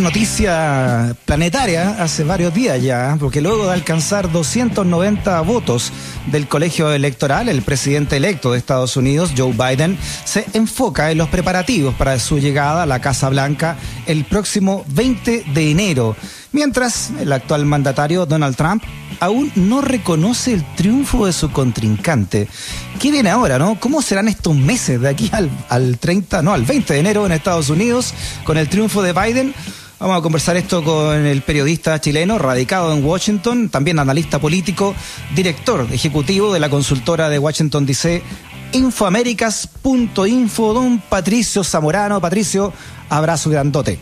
noticia planetaria hace varios días ya, porque luego de alcanzar 290 votos del colegio electoral, el presidente electo de Estados Unidos, Joe Biden, se enfoca en los preparativos para su llegada a la Casa Blanca el próximo 20 de enero, mientras el actual mandatario Donald Trump aún no reconoce el triunfo de su contrincante. ¿Qué viene ahora, no? ¿Cómo serán estos meses de aquí al, al 30, no, al 20 de enero en Estados Unidos con el triunfo de Biden? Vamos a conversar esto con el periodista chileno radicado en Washington, también analista político, director ejecutivo de la consultora de Washington DC, infoaméricas.info, don Patricio Zamorano. Patricio, abrazo grandote.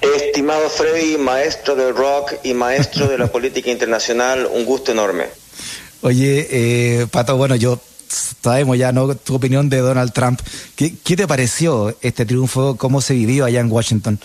Estimado Freddy, maestro del rock y maestro de la política internacional, un gusto enorme. Oye, eh, Pato, bueno, yo sabemos ya, ¿no? Tu opinión de Donald Trump. ¿Qué, ¿Qué, te pareció este triunfo? ¿Cómo se vivió allá en Washington?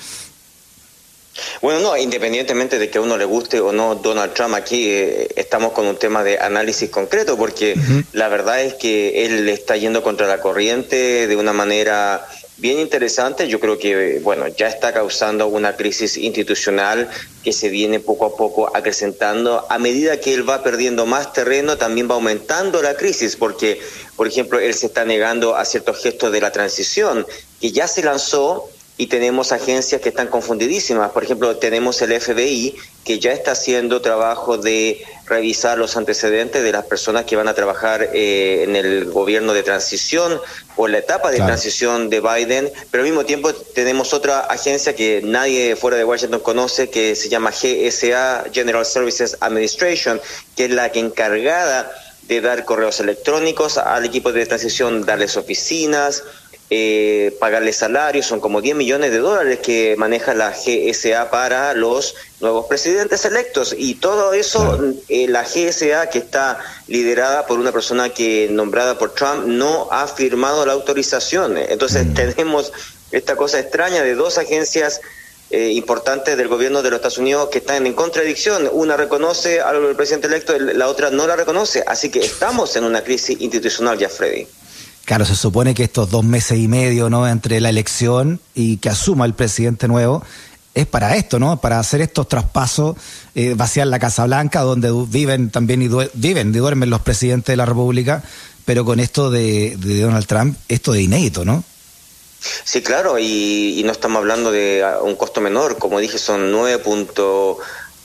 Bueno, no, independientemente de que a uno le guste o no Donald Trump, aquí eh, estamos con un tema de análisis concreto, porque uh -huh. la verdad es que él está yendo contra la corriente de una manera bien interesante. Yo creo que, bueno, ya está causando una crisis institucional que se viene poco a poco acrecentando. A medida que él va perdiendo más terreno, también va aumentando la crisis, porque, por ejemplo, él se está negando a ciertos gestos de la transición, que ya se lanzó y tenemos agencias que están confundidísimas. Por ejemplo, tenemos el FBI que ya está haciendo trabajo de revisar los antecedentes de las personas que van a trabajar eh, en el gobierno de transición o la etapa de claro. transición de Biden, pero al mismo tiempo tenemos otra agencia que nadie fuera de Washington conoce que se llama GSA, General Services Administration, que es la que encargada de dar correos electrónicos al equipo de transición, darles oficinas, eh, pagarle salarios, son como 10 millones de dólares que maneja la GSA para los nuevos presidentes electos y todo eso, eh, la GSA que está liderada por una persona que nombrada por Trump no ha firmado la autorización. Entonces mm. tenemos esta cosa extraña de dos agencias eh, importantes del gobierno de los Estados Unidos que están en contradicción. Una reconoce al presidente electo, la otra no la reconoce. Así que estamos en una crisis institucional ya, Freddy. Claro, se supone que estos dos meses y medio, ¿no? Entre la elección y que asuma el presidente nuevo, es para esto, ¿no? Para hacer estos traspasos, eh, vaciar la Casa Blanca, donde viven también y viven y duermen los presidentes de la República, pero con esto de, Donald Trump, esto de inédito, ¿no? Sí, claro, y, y, no estamos hablando de un costo menor, como dije, son 9.9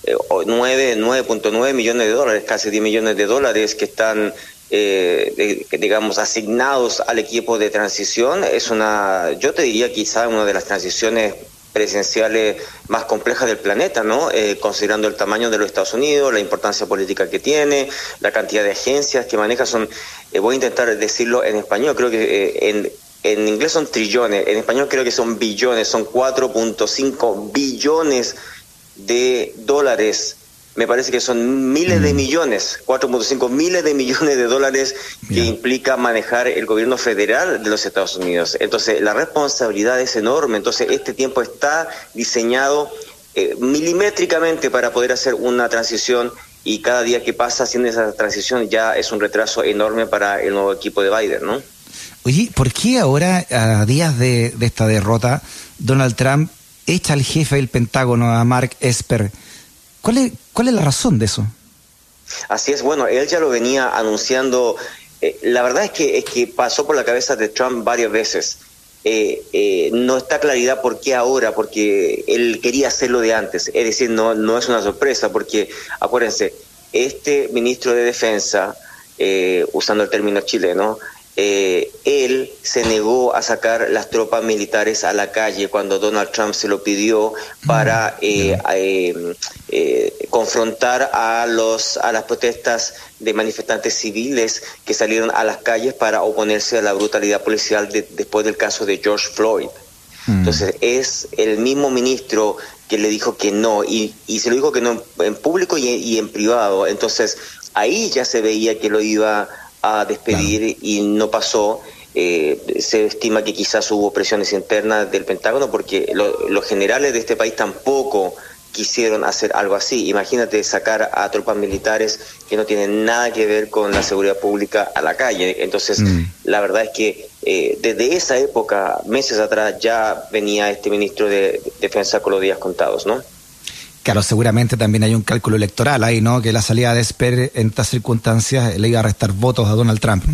9.9 millones de dólares, casi 10 millones de dólares que están eh, digamos, asignados al equipo de transición. Es una, yo te diría quizá una de las transiciones presidenciales más complejas del planeta, ¿no? Eh, considerando el tamaño de los Estados Unidos, la importancia política que tiene, la cantidad de agencias que maneja, son, eh, voy a intentar decirlo en español, creo que eh, en, en inglés son trillones, en español creo que son billones, son 4.5 billones de dólares me parece que son miles de millones, 4.5 miles de millones de dólares que implica manejar el gobierno federal de los Estados Unidos. Entonces, la responsabilidad es enorme. Entonces, este tiempo está diseñado eh, milimétricamente para poder hacer una transición y cada día que pasa haciendo esa transición ya es un retraso enorme para el nuevo equipo de Biden, ¿no? Oye, ¿por qué ahora, a días de, de esta derrota, Donald Trump echa al jefe del Pentágono, a Mark Esper? ¿Cuál es, ¿Cuál es la razón de eso? Así es, bueno, él ya lo venía anunciando. Eh, la verdad es que, es que pasó por la cabeza de Trump varias veces. Eh, eh, no está claridad por qué ahora, porque él quería hacerlo de antes. Es decir, no, no es una sorpresa, porque acuérdense, este ministro de Defensa, eh, usando el término chileno, eh, él se negó a sacar las tropas militares a la calle cuando Donald Trump se lo pidió para eh, eh, eh, confrontar a los a las protestas de manifestantes civiles que salieron a las calles para oponerse a la brutalidad policial de, después del caso de George Floyd. Mm. Entonces es el mismo ministro que le dijo que no y, y se lo dijo que no en público y, y en privado. Entonces ahí ya se veía que lo iba a despedir claro. y no pasó. Eh, se estima que quizás hubo presiones internas del Pentágono porque lo, los generales de este país tampoco quisieron hacer algo así. Imagínate sacar a tropas militares que no tienen nada que ver con la seguridad pública a la calle. Entonces, mm. la verdad es que eh, desde esa época, meses atrás, ya venía este ministro de Defensa con los días contados, ¿no? Claro, seguramente también hay un cálculo electoral ahí, ¿no? Que la salida de Esper en estas circunstancias le iba a restar votos a Donald Trump.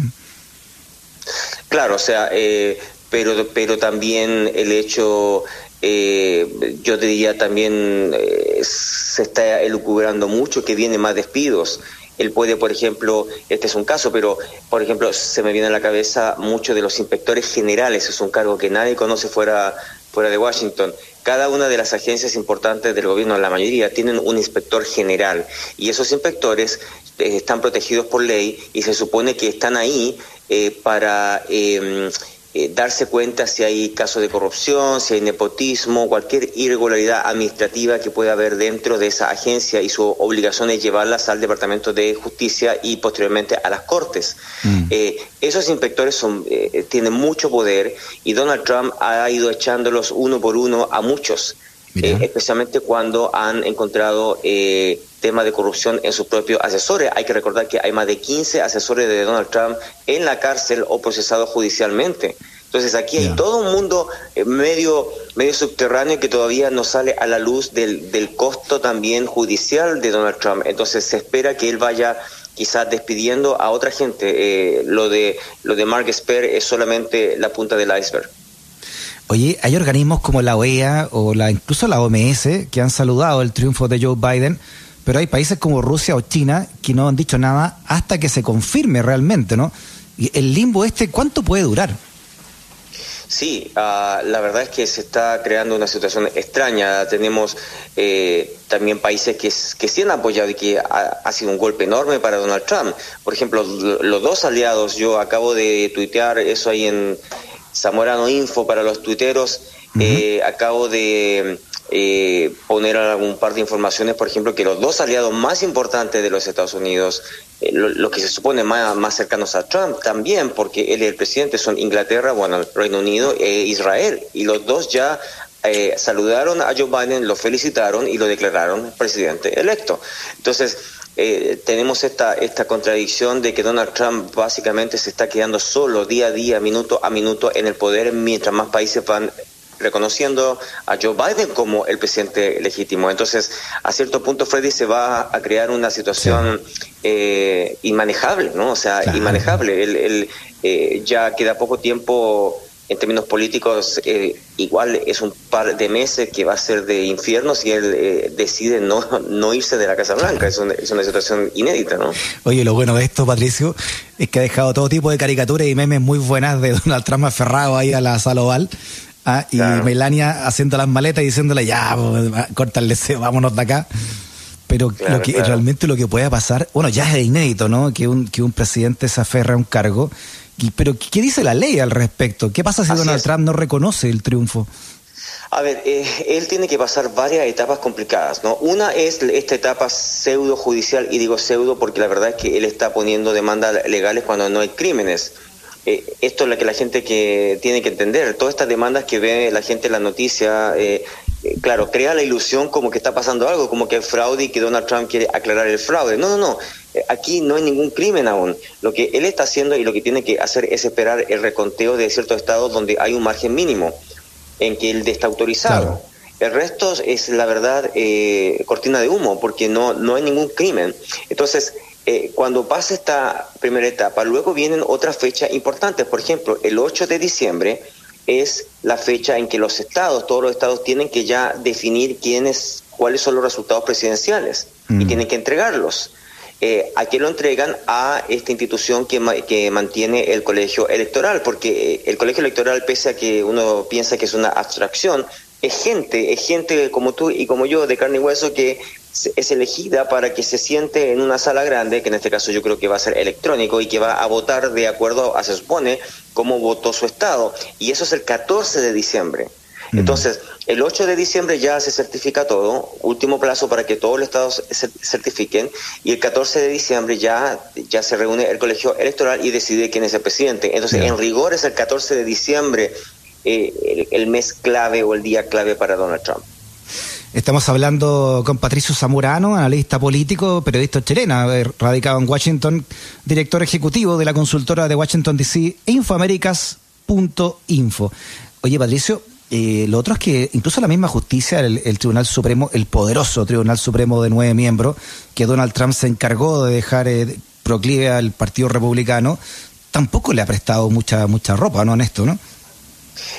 Claro, o sea, eh, pero, pero también el hecho, eh, yo diría también, eh, se está elucubrando mucho que vienen más despidos. Él puede, por ejemplo, este es un caso, pero, por ejemplo, se me viene a la cabeza muchos de los inspectores generales, es un cargo que nadie conoce fuera, fuera de Washington cada una de las agencias importantes del gobierno, la mayoría, tienen un inspector general. Y esos inspectores eh, están protegidos por ley y se supone que están ahí eh, para em, eh, darse cuenta si hay casos de corrupción, si hay nepotismo, cualquier irregularidad administrativa que pueda haber dentro de esa agencia y su obligación es llevarlas al Departamento de Justicia y posteriormente a las Cortes. Mm. Eh, esos inspectores son, eh, tienen mucho poder y Donald Trump ha ido echándolos uno por uno a muchos. Especialmente cuando han encontrado temas de corrupción en sus propios asesores. Hay que recordar que hay más de 15 asesores de Donald Trump en la cárcel o procesados judicialmente. Entonces aquí hay todo un mundo eh, medio, medio subterráneo que todavía no sale a la luz del, del costo también judicial de Donald Trump. Entonces se espera que él vaya quizás despidiendo a otra gente. Eh, lo de lo de Mark Esper es solamente la punta del iceberg. Oye, hay organismos como la OEA o la incluso la OMS que han saludado el triunfo de Joe Biden pero hay países como Rusia o China que no han dicho nada hasta que se confirme realmente, ¿no? Y el limbo este, ¿cuánto puede durar? Sí, ah, la verdad es que se está creando una situación extraña. Tenemos eh, también países que, que sí han apoyado y que ha, sido un golpe enorme para Donald Trump. Por ejemplo, los dos aliados, yo acabo de tuitear eso ahí en Zamorano Info para los tuiteros, eh, acabo de eh, poner algún par de informaciones, por ejemplo, que los dos aliados más importantes de los Estados Unidos, eh, lo, que se supone más, más cercanos a Trump también, porque él y el presidente son Inglaterra, bueno, Reino Unido e Israel, y los dos ya eh, saludaron a Joe Biden, lo felicitaron y lo declararon presidente electo. Entonces, eh, tenemos esta, esta contradicción de que Donald Trump básicamente se está quedando solo día a día, minuto a minuto en el poder, mientras más países van reconociendo a Joe Biden como el presidente legítimo. Entonces, a cierto punto, Freddy se va a crear una situación eh, inmanejable, ¿no? O sea, inmanejable. Él, eh, ya queda poco tiempo en términos políticos, eh, igual es un par de meses que va a ser de infierno si él decide no, no irse de la Casa Blanca. Es una, es una situación inédita, ¿no? Oye, lo bueno de esto, Patricio, es que ha dejado todo tipo de caricaturas y memes muy buenas de Donald Trump aferrado ahí a la sala oval Ah, y Melania haciendo las maletas y diciéndole, ya, corta el deseo, vámonos de acá. Pero lo que, realmente lo que pueda pasar, bueno, ya es inédito, ¿no? Que un, que un presidente se aferra a un cargo. Pero, ¿qué dice la ley al respecto? ¿Qué pasa si Donald Trump no reconoce el triunfo? A ver, eh, él tiene que pasar varias etapas complicadas, ¿no? Una es esta etapa pseudo judicial, y digo pseudo porque la verdad es que él está poniendo demandas legales cuando no hay crímenes. Eh, esto es lo que la gente que tiene que entender. Todas estas demandas que ve la gente en la noticia, eh, eh, claro, crea la ilusión como que está pasando algo, como que hay fraude y que Donald Trump quiere aclarar el fraude. No, no, no. Aquí no hay ningún crimen aún. Lo que él está haciendo y lo que tiene que hacer es esperar el reconteo de ciertos estados donde hay un margen mínimo en que él está autorizado. El resto es, la verdad, cortina de humo, porque no, no hay ningún crimen. Entonces, eh, cuando pasa esta primera etapa, luego vienen otras fechas importantes. Por ejemplo, el 8 de diciembre es la fecha en que los estados, todos los estados tienen que ya definir quiénes, cuáles son los resultados presidenciales y mm. tienen que entregarlos. Eh, ¿A quién lo entregan? A esta institución que, que mantiene el colegio electoral, porque eh, el colegio electoral, pese a que uno piensa que es una abstracción, es gente, es gente como tú y como yo, de carne y hueso, que es elegida para que se siente en una sala grande, que en este caso yo creo que va a ser electrónico y que va a votar de acuerdo a, se supone, cómo votó su estado. Y eso es el 14 de diciembre. Entonces, el 8 de diciembre ya se certifica todo, último plazo para que todos los estados se certifiquen, y el 14 de diciembre ya, ya se reúne el colegio electoral y decide quién es el presidente. Entonces, en rigor es el 14 de diciembre eh, el mes clave o el día clave para Donald Trump. Estamos hablando con Patricio Zamorano, analista político, periodista chilena, radicado en Washington, director ejecutivo de la consultora de Washington DC, Infoaméricas info. Oye, Patricio, eh, lo otro es que incluso la misma justicia, el, Tribunal Supremo, el poderoso Tribunal Supremo de nueve miembros, que Donald Trump se encargó de dejar eh, proclive al Partido Republicano, tampoco le ha prestado mucha mucha ropa, ¿no? En ¿no?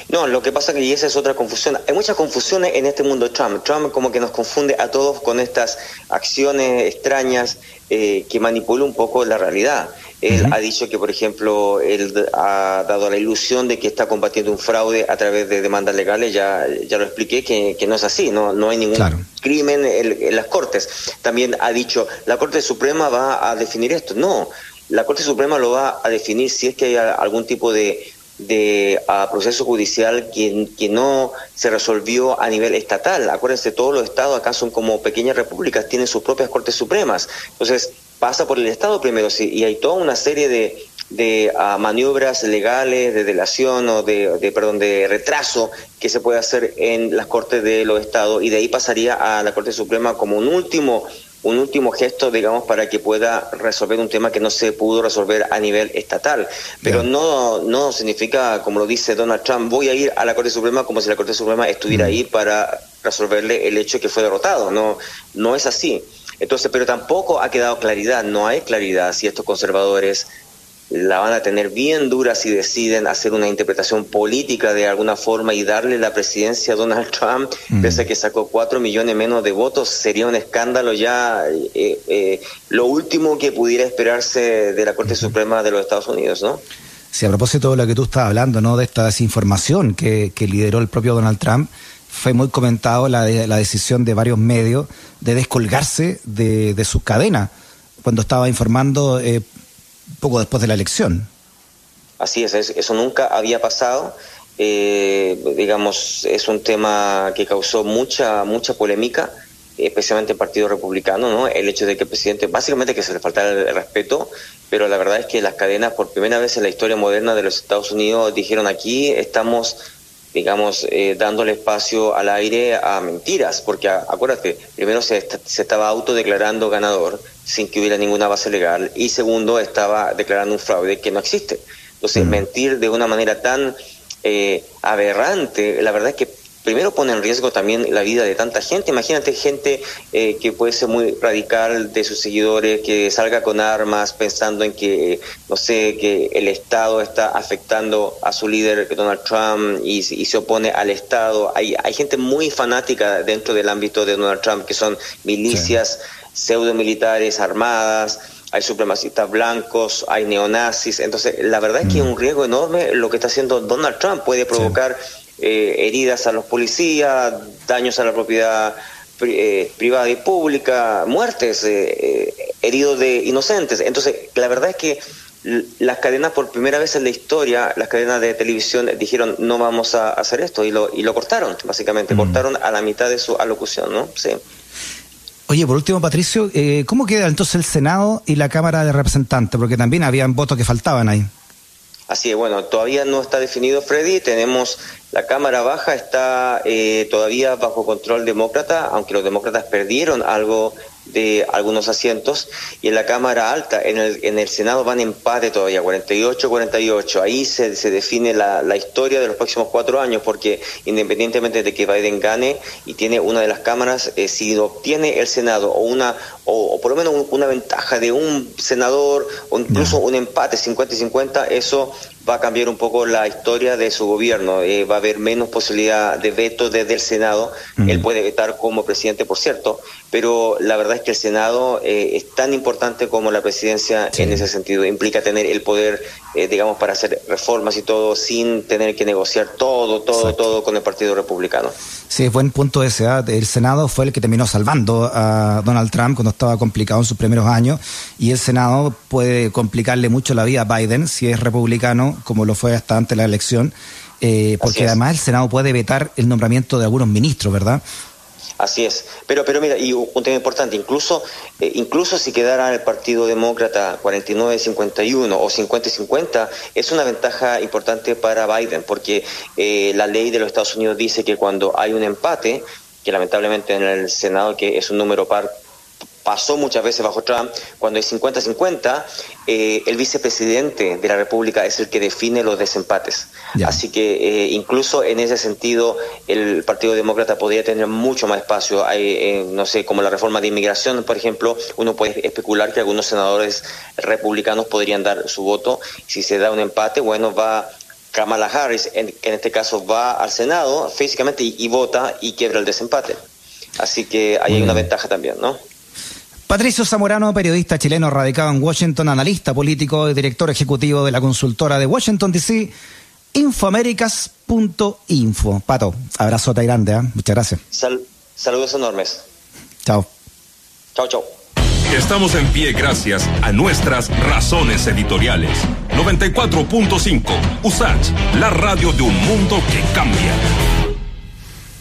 No, lo que pasa que y esa es otra confusión. Hay muchas confusiones en este mundo Trump. Trump como que nos confunde a todos con estas acciones extrañas eh, que manipula un poco la realidad. Él ha dicho que, por ejemplo, él ha dado la ilusión de que está combatiendo un fraude a través de demandas legales. Ya, ya lo expliqué que, no es así, no, no hay ningún crimen en, las Cortes. También ha dicho, la Corte Suprema va a definir esto. No, la Corte Suprema lo va a definir si es que hay algún tipo de de proceso judicial que, que, no se resolvió a nivel estatal. Acuérdense, todos los estados acá son como pequeñas repúblicas, tienen sus propias cortes supremas. Entonces, pasa por el estado primero sí, y hay toda una serie de, de uh, maniobras legales, de delación o de, de, perdón, de retraso que se puede hacer en las cortes de los estados y de ahí pasaría a la Corte Suprema como un último un último gesto, digamos, para que pueda resolver un tema que no se pudo resolver a nivel estatal. Pero no, no significa, como lo dice Donald Trump, voy a ir a la Corte Suprema como si la Corte Suprema estuviera mm. ahí para resolverle el hecho que fue derrotado. No, no es así. Entonces, pero tampoco ha quedado claridad, no hay claridad si estos conservadores la van a tener bien dura si deciden hacer una interpretación política de alguna forma y darle la presidencia a Donald Trump, mm. pese a que sacó cuatro millones menos de votos, sería un escándalo ya eh, eh, lo último que pudiera esperarse de la Corte Suprema de los Estados Unidos, ¿no? Sí, a propósito de lo que tú estás hablando, ¿no? De esta desinformación que, que lideró el propio Donald Trump, fue muy comentado la, la decisión de varios medios de descolgarse de, de su cadena cuando estaba informando eh, poco después de la elección. Así es, eso nunca había pasado. Eh, digamos, es un tema que causó mucha, mucha polémica, especialmente en el Partido Republicano, ¿no? El hecho de que el presidente, básicamente que se le faltara el respeto, pero la verdad es que las cadenas, por primera vez en la historia moderna de los Estados Unidos, dijeron aquí estamos digamos, eh, dándole espacio al aire a mentiras, porque acuérdate, primero se, se estaba autodeclarando ganador sin que hubiera ninguna base legal y segundo estaba declarando un fraude que no existe. Entonces, mm. mentir de una manera tan eh, aberrante, la verdad es que primero pone en riesgo también la vida de tanta gente. Imagínate gente eh, que puede ser muy radical de sus seguidores, que salga con armas pensando en que, no sé, que el Estado está afectando a su líder Donald Trump y, se opone al Estado. Hay, hay gente muy fanática dentro del ámbito de Donald Trump que son milicias pseudo militares armadas hay supremacistas blancos, hay neonazis, entonces la verdad es que es mm. un riesgo enorme lo que está haciendo Donald Trump, puede provocar eh, heridas a los policías, daños a la propiedad eh, privada y pública, muertes, eh, heridos de inocentes. Entonces, la verdad es que las cadenas por primera vez en la historia, las cadenas de televisión dijeron no vamos a hacer esto y lo, y lo cortaron, básicamente, mm. cortaron a la mitad de su alocución, ¿no? Sí. Oye, por último, Patricio, ¿cómo queda entonces el Senado y la Cámara de Representantes? Porque también habían votos que faltaban ahí. Así es, bueno, todavía no está definido Freddy, tenemos la Cámara Baja está eh, todavía bajo control demócrata, aunque los demócratas perdieron algo de algunos asientos y en la Cámara Alta, en el, en el Senado van empate todavía, 48-48. Ahí se, se define la, la, historia de los próximos cuatro años porque independientemente de que Biden gane y tiene una de las cámaras, eh, si obtiene el Senado o una o, por lo menos una ventaja de un senador o incluso un empate 50 y 50, eso va a cambiar un poco la historia de su gobierno. Eh, va a haber menos posibilidad de veto desde el Senado. Él puede vetar como presidente, por cierto, pero la verdad es que el Senado eh, es tan importante como la presidencia en ese sentido. Implica tener el poder, eh, digamos, para hacer reformas y todo sin tener que negociar todo, todo, todo con el Partido Republicano. Sí, buen punto ese. ¿ah? El Senado fue el que terminó salvando a Donald Trump cuando estaba complicado en sus primeros años y el Senado puede complicarle mucho la vida a Biden si es republicano, como lo fue hasta antes de la elección, eh, porque además el Senado puede vetar el nombramiento de algunos ministros, ¿verdad? Así es. Pero, pero mira, y un tema importante, incluso, eh, incluso si quedara el Partido Demócrata 49-51 o 50-50, es una ventaja importante para Biden, porque eh, la ley de los Estados Unidos dice que cuando hay un empate, que lamentablemente en el Senado, que es un número par pasó muchas veces bajo Trump, cuando hay 50-50, eh, el vicepresidente de la República es el que define los desempates. Así que eh, incluso en ese sentido el Partido Demócrata podría tener mucho más espacio. Hay, eh, no sé, como la reforma de inmigración, por ejemplo, uno puede especular que algunos senadores republicanos podrían dar su voto. Si se da un empate, bueno, va Kamala Harris, en, en este caso va al Senado físicamente y, vota y quiebra el desempate. Así que ahí hay una ventaja también, ¿no? Patricio Zamorano, periodista chileno radicado en Washington, analista político y director ejecutivo de la consultora de Washington DC, infoaméricas.info. Pato, abrazo grande, ¿eh? muchas gracias. saludos enormes. Chao. Chao, chao. Estamos en pie gracias a nuestras razones editoriales. 94.5 USACH, la radio de un mundo que cambia.